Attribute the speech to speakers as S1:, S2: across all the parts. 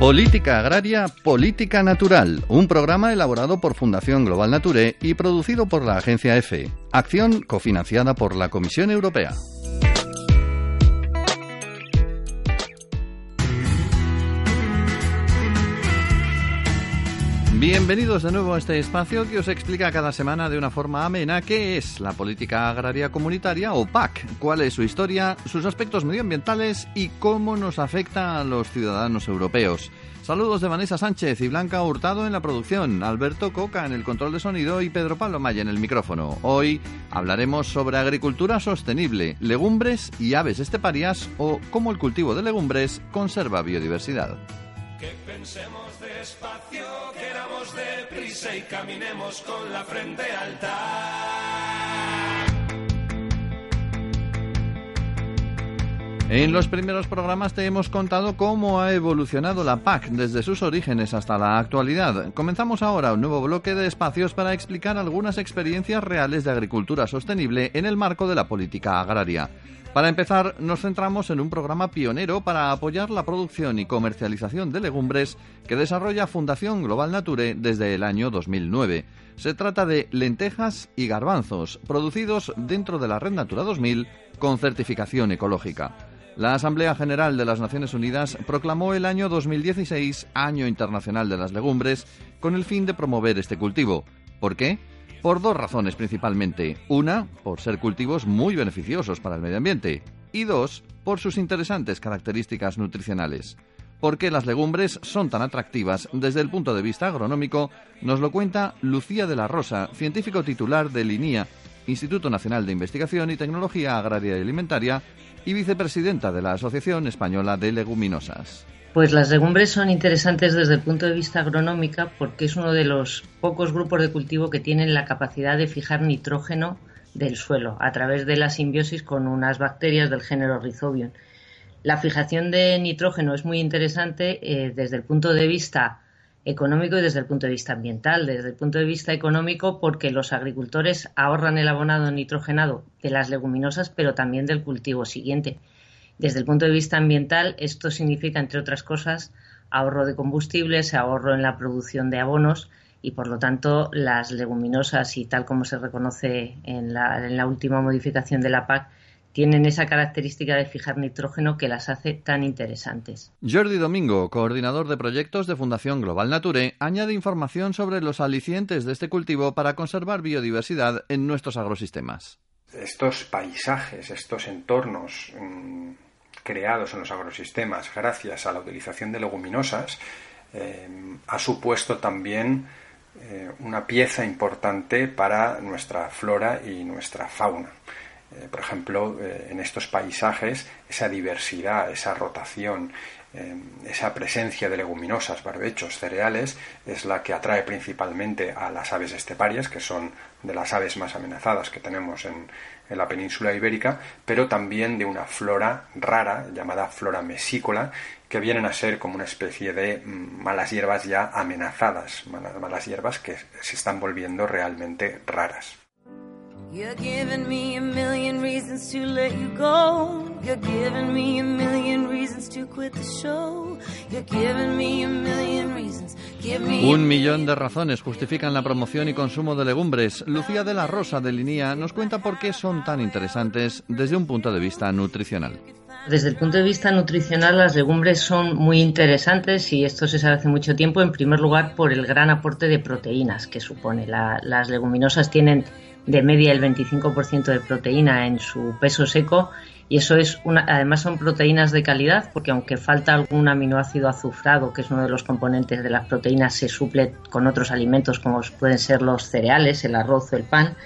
S1: Política Agraria, Política Natural, un programa elaborado por Fundación Global Nature y producido por la agencia EFE, acción cofinanciada por la Comisión Europea. Bienvenidos de nuevo a este espacio que os explica cada semana de una forma amena qué es la política agraria comunitaria o PAC, cuál es su historia, sus aspectos medioambientales y cómo nos afecta a los ciudadanos europeos. Saludos de Vanessa Sánchez y Blanca Hurtado en la producción, Alberto Coca en el control de sonido y Pedro Pablo Maya en el micrófono. Hoy hablaremos sobre agricultura sostenible, legumbres y aves esteparias o cómo el cultivo de legumbres conserva biodiversidad.
S2: Que pensemos despacio, queramos deprisa y caminemos con la frente alta.
S1: En los primeros programas te hemos contado cómo ha evolucionado la PAC desde sus orígenes hasta la actualidad. Comenzamos ahora un nuevo bloque de espacios para explicar algunas experiencias reales de agricultura sostenible en el marco de la política agraria. Para empezar, nos centramos en un programa pionero para apoyar la producción y comercialización de legumbres que desarrolla Fundación Global Nature desde el año 2009. Se trata de lentejas y garbanzos, producidos dentro de la Red Natura 2000 con certificación ecológica. La Asamblea General de las Naciones Unidas proclamó el año 2016 Año Internacional de las Legumbres con el fin de promover este cultivo. ¿Por qué? Por dos razones principalmente. Una, por ser cultivos muy beneficiosos para el medio ambiente. Y dos, por sus interesantes características nutricionales. ¿Por qué las legumbres son tan atractivas desde el punto de vista agronómico? Nos lo cuenta Lucía de la Rosa, científico titular del INIA, Instituto Nacional de Investigación y Tecnología Agraria y Alimentaria, y vicepresidenta de la Asociación Española de Leguminosas.
S3: Pues las legumbres son interesantes desde el punto de vista agronómica porque es uno de los pocos grupos de cultivo que tienen la capacidad de fijar nitrógeno del suelo a través de la simbiosis con unas bacterias del género Rhizobium. La fijación de nitrógeno es muy interesante eh, desde el punto de vista económico y desde el punto de vista ambiental. Desde el punto de vista económico porque los agricultores ahorran el abonado nitrogenado de las leguminosas pero también del cultivo siguiente. Desde el punto de vista ambiental, esto significa, entre otras cosas, ahorro de combustibles, ahorro en la producción de abonos y, por lo tanto, las leguminosas, y tal como se reconoce en la, última modificación de la PAC, tienen esa característica de fijar nitrógeno que las hace tan interesantes.
S1: Jordi Domingo, coordinador de proyectos de Fundación Global Nature, añade información sobre los alicientes de este cultivo para conservar biodiversidad en nuestros agrosistemas.
S4: Estos paisajes, estos entornos mm, creados en los agrosistemas gracias a la utilización de leguminosas eh, ha supuesto también eh, una pieza importante para nuestra flora y nuestra fauna. Eh, por ejemplo, en estos paisajes, esa diversidad, esa rotación, esa presencia de leguminosas, barbechos, cereales, es la que atrae principalmente a las aves esteparias, que son de las aves más amenazadas que tenemos en, en la península ibérica, pero también de una flora rara llamada flora mesícola, que vienen a ser como una especie de mm, malas hierbas ya amenazadas, malas, hierbas que se están volviendo realmente raras.
S1: Un millón de razones justifican la promoción y consumo de legumbres. Lucía de la Rosa de Linía nos cuenta por qué son tan interesantes desde un punto de vista nutricional.
S3: Desde el punto de vista nutricional, las legumbres son muy interesantes y esto se sabe hace mucho tiempo, en primer lugar, por el gran aporte de proteínas que supone. las leguminosas tienen de media el 25% de proteína en su peso seco Y eso es una, además son proteínas de calidad, porque aunque falta algún aminoácido azufrado, que es uno de los componentes de las proteínas, se suple con otros alimentos como pueden ser los cereales, el arroz o el pan.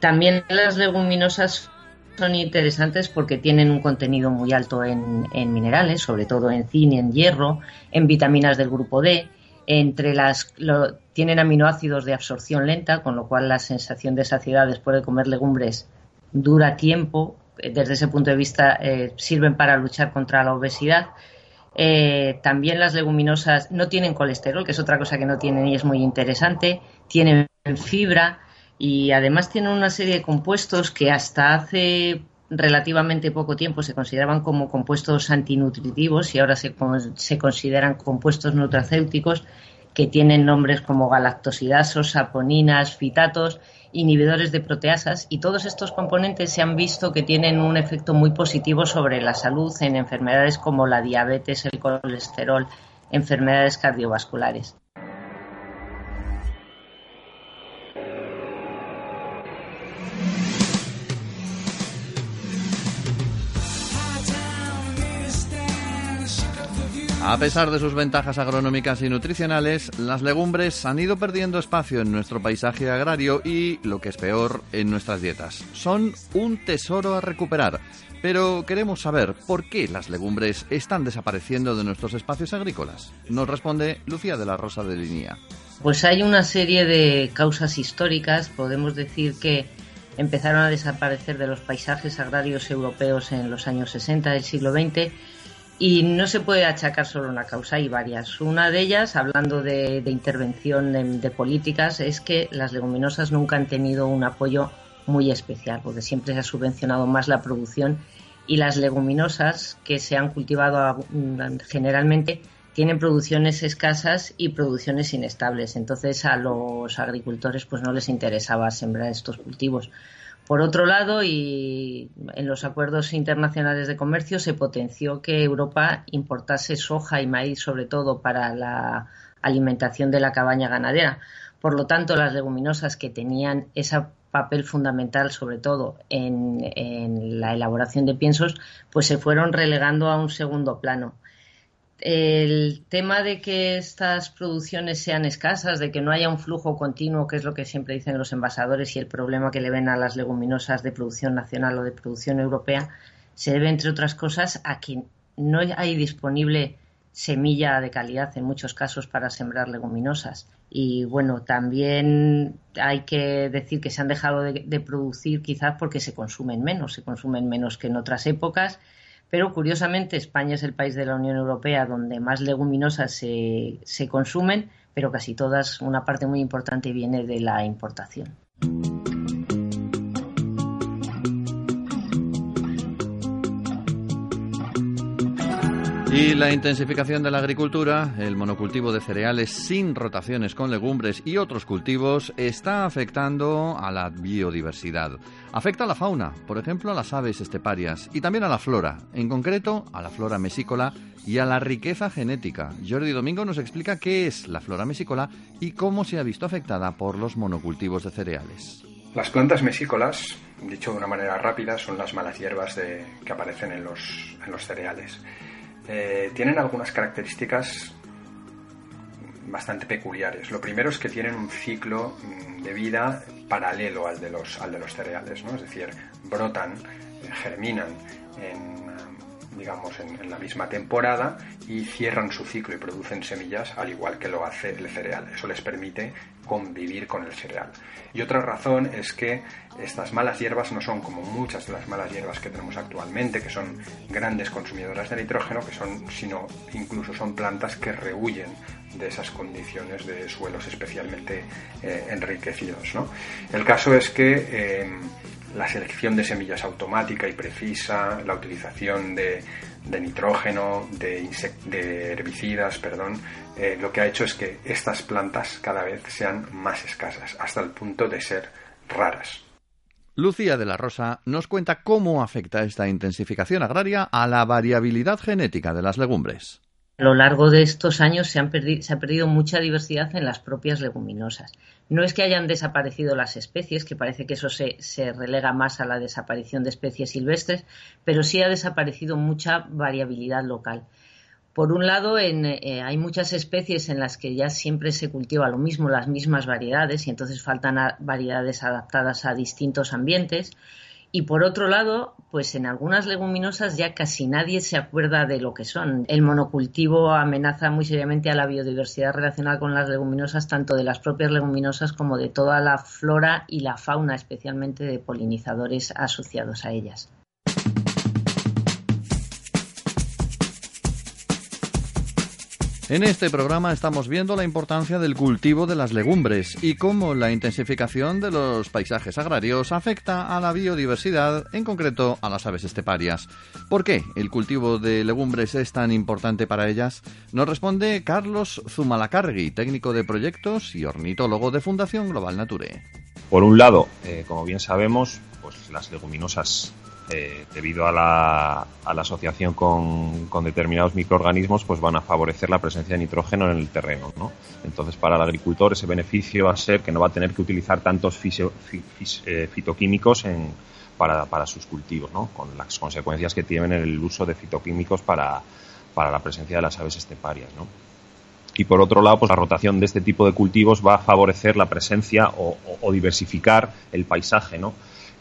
S3: También las leguminosas son interesantes porque tienen un contenido muy alto en, minerales, sobre todo en zinc, en hierro, en vitaminas del grupo D. Entre las tienen aminoácidos de absorción lenta, con lo cual la sensación de saciedad después de comer legumbres dura tiempo. Desde ese punto de vista eh, sirven para luchar contra la obesidad. Eh, también las leguminosas no tienen colesterol, que es otra cosa que no tienen y es muy interesante. Tienen fibra y además tienen una serie de compuestos que hasta hace relativamente poco tiempo se consideraban como compuestos antinutritivos y ahora se, se consideran compuestos nutracéuticos que tienen nombres como galactosidasos, saponinas, fitatos, inhibidores de proteasas y todos estos componentes se han visto que tienen un efecto muy positivo sobre la salud en enfermedades como la diabetes, el colesterol, enfermedades cardiovasculares.
S1: A pesar de sus ventajas agronómicas y nutricionales, las legumbres han ido perdiendo espacio en nuestro paisaje agrario y, lo que es peor, en nuestras dietas. Son un tesoro a recuperar. Pero queremos saber por qué las legumbres están desapareciendo de nuestros espacios agrícolas. Nos responde Lucía de la Rosa de Linía.
S3: Pues hay una serie de causas históricas. Podemos decir que empezaron a desaparecer de los paisajes agrarios europeos en los años 60 del siglo XX y no se puede achacar solo una causa, hay varias. Una de ellas, hablando de, intervención de, políticas, es que las leguminosas nunca han tenido un apoyo muy especial, porque siempre se ha subvencionado más la producción y las leguminosas que se han cultivado generalmente tienen producciones escasas y producciones inestables. Entonces a los agricultores pues no les interesaba sembrar estos cultivos. Por otro lado, y en los acuerdos internacionales de comercio se potenció que Europa importase soja y maíz, sobre todo para la alimentación de la cabaña ganadera. Por lo tanto, las leguminosas que tenían ese papel fundamental, sobre todo en, la elaboración de piensos, pues se fueron relegando a un segundo plano el tema de que estas producciones sean escasas, de que no haya un flujo continuo, que es lo que siempre dicen los envasadores, y el problema que le ven a las leguminosas de producción nacional o de producción europea, se debe, entre otras cosas, a que no hay disponible semilla de calidad en muchos casos para sembrar leguminosas. Y bueno, también hay que decir que se han dejado de, de producir quizás porque se consumen menos, se consumen menos que en otras épocas pero curiosamente España es el país de la Unión Europea donde más leguminosas se, se consumen, pero casi todas, una parte muy importante viene de la importación.
S1: Y la intensificación de la agricultura, el monocultivo de cereales sin rotaciones con legumbres y otros cultivos está afectando a la biodiversidad. Afecta a la fauna, por ejemplo a las aves esteparias y también a la flora, en concreto a la flora mesícola y a la riqueza genética. Jordi Domingo nos explica qué es la flora mesícola y cómo se ha visto afectada por los monocultivos de cereales.
S4: Las plantas mesícolas, dicho de una manera rápida, son las malas hierbas que aparecen en los, cereales. Eh, tienen algunas características bastante peculiares. Lo primero es que tienen un ciclo mm, de vida paralelo al de los, al de los cereales, ¿no? es decir, brotan, eh, germinan en, digamos, en, la misma temporada y cierran su ciclo y producen semillas al igual que lo hace el cereal. Eso les permite convivir con el cereal. Y otra razón es que estas malas hierbas no son como muchas de las malas hierbas que tenemos actualmente, que son grandes consumidoras de nitrógeno, que son, sino incluso son plantas que rehuyen de esas condiciones de suelos especialmente eh, enriquecidos. El caso es que eh, la selección de semillas automática y precisa, la utilización de, nitrógeno, de, herbicidas, perdón, eh, lo que ha hecho es que estas plantas cada vez sean más escasas, hasta el punto de ser raras.
S1: Lucía de la Rosa nos cuenta cómo afecta esta intensificación agraria a la variabilidad genética de las legumbres.
S3: A lo largo de estos años se, han se ha perdido mucha diversidad en las propias leguminosas. No es que hayan desaparecido las especies, que parece que eso se, relega más a la desaparición de especies silvestres, pero sí ha desaparecido mucha variabilidad local. Por un lado, eh, hay muchas especies en las que ya siempre se cultiva lo mismo, las mismas variedades, y entonces faltan variedades adaptadas a distintos ambientes. Y por otro lado, pues en algunas leguminosas ya casi nadie se acuerda de lo que son. El monocultivo amenaza muy seriamente a la biodiversidad relacionada con las leguminosas, tanto de las propias leguminosas como de toda la flora y la fauna, especialmente de polinizadores asociados a ellas.
S1: En este programa estamos viendo la importancia del cultivo de las legumbres y cómo la intensificación de los paisajes agrarios afecta a la biodiversidad, en concreto a las aves esteparias. ¿Por qué el cultivo de legumbres es tan importante para ellas? Nos responde Carlos Zumalacargui, técnico de proyectos y ornitólogo de Fundación Global Nature.
S5: Por un lado, eh, como bien sabemos, pues las leguminosas eh, debido a la, asociación con, determinados microorganismos, pues van a favorecer la presencia de nitrógeno en el terreno. Entonces, para el agricultor ese beneficio va a ser que no va a tener que utilizar tantos eh, fitoquímicos para, sus cultivos, con las consecuencias que tienen el uso de fitoquímicos para, la presencia de las aves esteparias. Y por otro lado, pues la rotación de este tipo de cultivos va a favorecer la presencia o, o diversificar el paisaje, ¿no?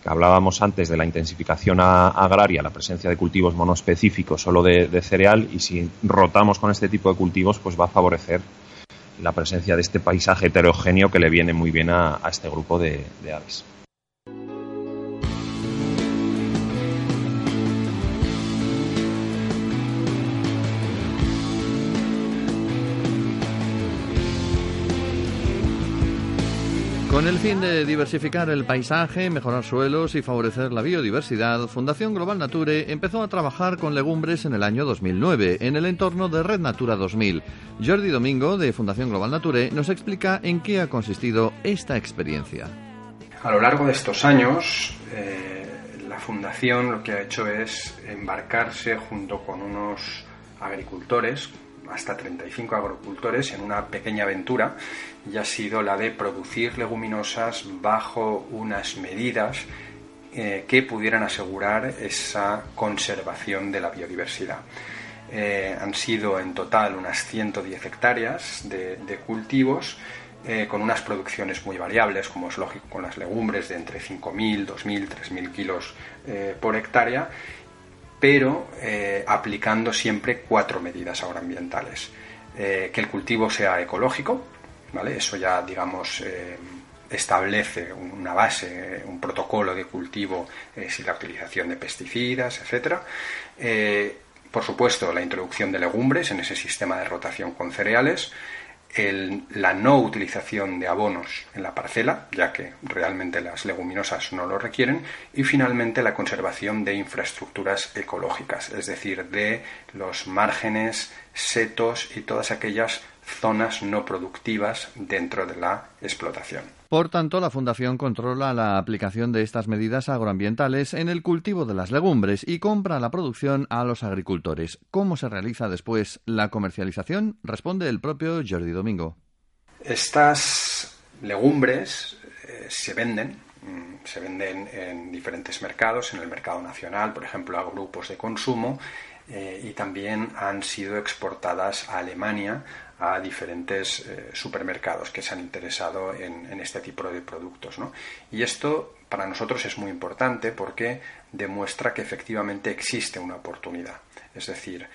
S5: Hablábamos antes de la intensificación agraria, la presencia de cultivos monoespecíficos solo de, cereal, y si rotamos con este tipo de cultivos, pues va a favorecer la presencia de este paisaje heterogéneo que le viene muy bien a, este grupo de aves.
S1: Con el fin de diversificar el paisaje, mejorar suelos y favorecer la biodiversidad, Fundación Global Nature empezó a trabajar con legumbres en el año 2009 en el entorno de Red Natura 2000. Jordi Domingo, de Fundación Global Nature, nos explica en qué ha consistido esta experiencia.
S4: A lo largo de estos años, eh, la Fundación lo que ha hecho es embarcarse junto con unos agricultores, hasta 35 agricultores en una pequeña aventura y ha sido la de producir leguminosas bajo unas medidas eh, que pudieran asegurar esa conservación de la biodiversidad. Eh, han sido en total unas 110 hectáreas de, cultivos eh, con unas producciones muy variables, como es lógico con las legumbres, de entre 5.000, 2.000, 3.000 kilos por hectárea pero eh, aplicando siempre cuatro medidas agroambientales. Eh, que el cultivo sea ecológico, ¿vale? Eso ya, digamos, eh, establece una base, un protocolo de cultivo sin la utilización de pesticidas, etc. por supuesto, la introducción de legumbres en ese sistema de rotación con cereales la no utilización de abonos en la parcela, ya que realmente las leguminosas no lo requieren, y finalmente la conservación de infraestructuras ecológicas, es decir, de los márgenes, setos y todas aquellas zonas no productivas dentro de la explotación.
S1: Por tanto, la Fundación controla la aplicación de estas medidas agroambientales en el cultivo de las legumbres y compra la producción a los agricultores. ¿Cómo se realiza después la comercialización? Responde el propio Jordi Domingo.
S4: Estas legumbres eh, se venden, mm, se venden en diferentes mercados, en el mercado nacional, por ejemplo, a grupos de consumo, eh, y también han sido exportadas a Alemania a diferentes eh, supermercados que se han interesado en, este tipo de productos. Y esto para nosotros es muy importante porque demuestra que efectivamente existe una oportunidad. Es decir,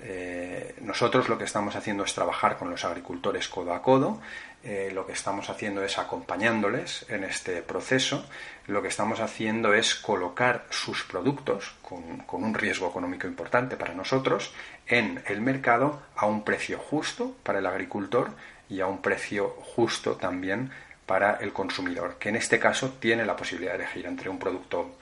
S4: eh, nosotros lo que estamos haciendo es trabajar con los agricultores codo a codo, eh, lo que estamos haciendo es acompañándoles en este proceso, lo que estamos haciendo es colocar sus productos con, con un riesgo económico importante para nosotros en el mercado a un precio justo para el agricultor y a un precio justo también para el consumidor, que en este caso tiene la posibilidad de elegir entre un producto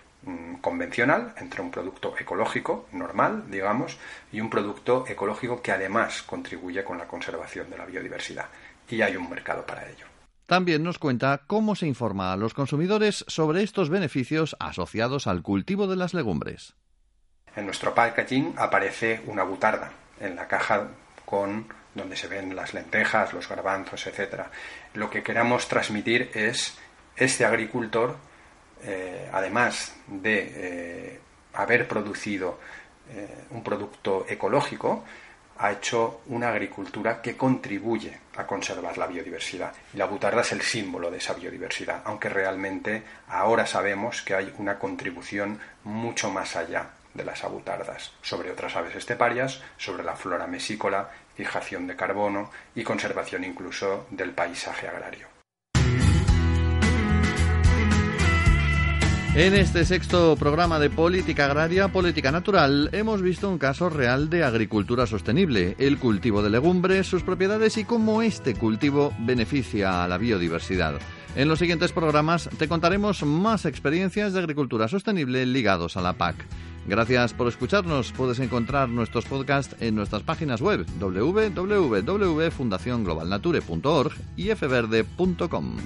S4: convencional, entre un producto ecológico, normal, digamos, y un producto ecológico que además contribuye con la conservación de la biodiversidad. Y hay un mercado para ello.
S1: También nos cuenta cómo se informa a los consumidores sobre estos beneficios asociados al cultivo de las legumbres.
S4: En nuestro packaging aparece una butarda en la caja con donde se ven las lentejas, los garbanzos, etcétera. Lo que queramos transmitir es este agricultor, eh, además de eh, haber producido eh, un producto ecológico, ha hecho una agricultura que contribuye a conservar la biodiversidad. Y la butarda es el símbolo de esa biodiversidad, aunque realmente ahora sabemos que hay una contribución mucho más allá de las abutardas, sobre otras aves esteparias, sobre la flora mesícola, fijación de carbono y conservación incluso del paisaje agrario.
S1: En este sexto programa de Política Agraria, Política Natural, hemos visto un caso real de agricultura sostenible, el cultivo de legumbres, sus propiedades y cómo este cultivo beneficia a la biodiversidad. En los siguientes programas te contaremos más experiencias de agricultura sostenible ligados a la PAC. Gracias por escucharnos. Puedes encontrar nuestros podcasts en nuestras páginas web www.fundacionglobalnature.org y fverde.com.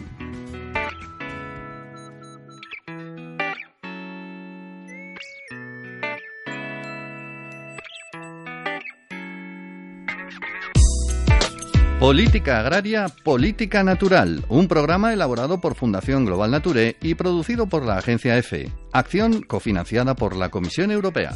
S1: Política Agraria, Política Natural, un programa elaborado por Fundación Global Nature y producido por la agencia EFE. Acción cofinanciada por la Comisión Europea.